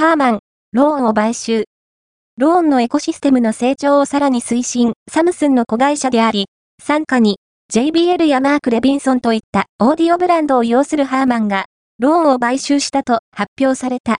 ハーマン、ローンを買収。ローンのエコシステムの成長をさらに推進、サムスンの子会社であり、傘下に JBL やマーク・レビンソンといったオーディオブランドを擁するハーマンが、ローンを買収したと発表された。